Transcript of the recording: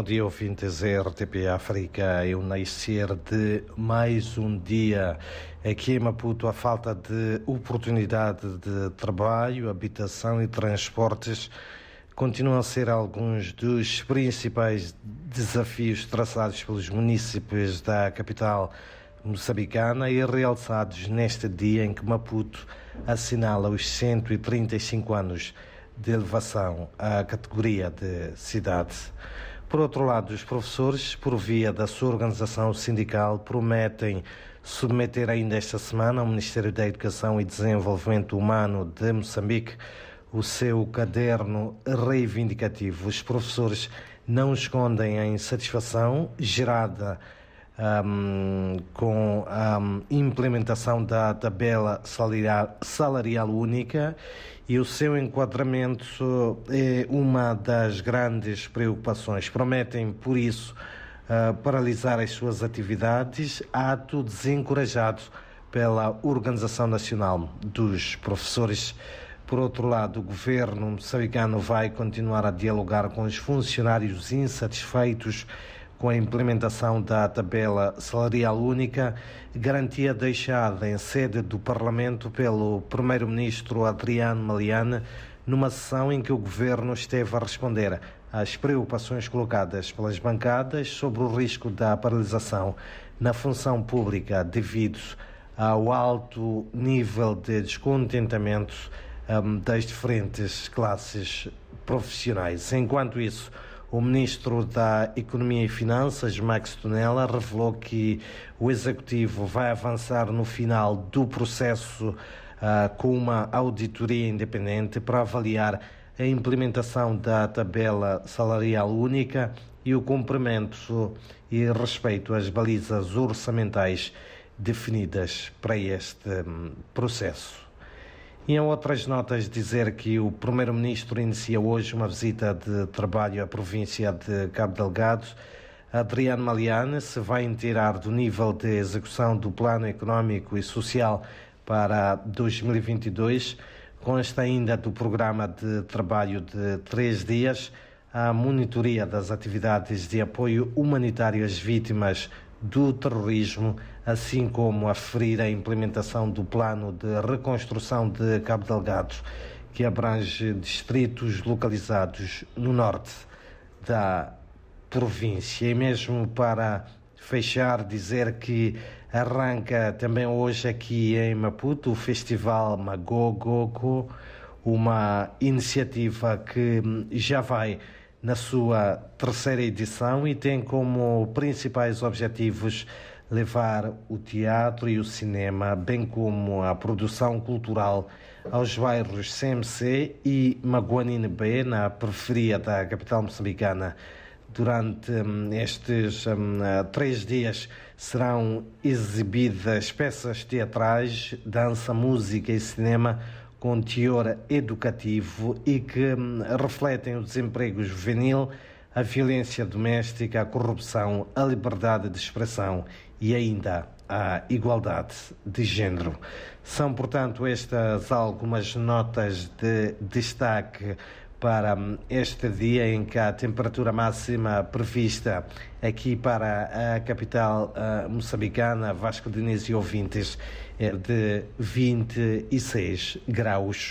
Bom dia, ouvintes RTP África. Eu nascer de mais um dia aqui em Maputo. A falta de oportunidade de trabalho, habitação e transportes continuam a ser alguns dos principais desafios traçados pelos municípios da capital moçambicana e realçados neste dia em que Maputo assinala os 135 anos de elevação à categoria de cidade. Por outro lado, os professores, por via da sua organização sindical, prometem submeter ainda esta semana ao Ministério da Educação e Desenvolvimento Humano de Moçambique o seu caderno reivindicativo. Os professores não escondem a insatisfação gerada um, com a implementação da tabela salarial, salarial única e o seu enquadramento é uma das grandes preocupações. Prometem, por isso, uh, paralisar as suas atividades, ato desencorajado pela Organização Nacional dos Professores. Por outro lado, o governo moçambicano vai continuar a dialogar com os funcionários insatisfeitos com a implementação da tabela salarial única, garantia deixada em sede do Parlamento pelo Primeiro-Ministro Adriano Maliane, numa sessão em que o governo esteve a responder às preocupações colocadas pelas bancadas sobre o risco da paralisação na função pública devido ao alto nível de descontentamento um, das diferentes classes profissionais. Enquanto isso, o ministro da Economia e Finanças, Max Tonella, revelou que o executivo vai avançar no final do processo uh, com uma auditoria independente para avaliar a implementação da tabela salarial única e o cumprimento e respeito às balizas orçamentais definidas para este um, processo. E em outras notas dizer que o Primeiro-Ministro inicia hoje uma visita de trabalho à província de Cabo Delgado. Adriano Maliane se vai inteirar do nível de execução do Plano Económico e Social para 2022. Consta ainda do programa de trabalho de três dias a monitoria das atividades de apoio humanitário às vítimas do terrorismo, assim como aferir a implementação do plano de reconstrução de Cabo Delgado, que abrange distritos localizados no norte da província. E mesmo para fechar, dizer que arranca também hoje aqui em Maputo o Festival Magogogo, uma iniciativa que já vai na sua terceira edição e tem como principais objetivos levar o teatro e o cinema, bem como a produção cultural aos bairros CMC e Maguanine B, na periferia da capital moçambicana. Durante hum, estes hum, três dias serão exibidas peças teatrais, dança, música e cinema com teor educativo e que hum, refletem o desemprego juvenil, a violência doméstica, a corrupção, a liberdade de expressão e ainda a igualdade de género. São, portanto, estas algumas notas de destaque para hum, este dia em que a temperatura máxima prevista aqui para a capital uh, moçambicana, Vasco Diniz e ouvintes, é de 26 graus.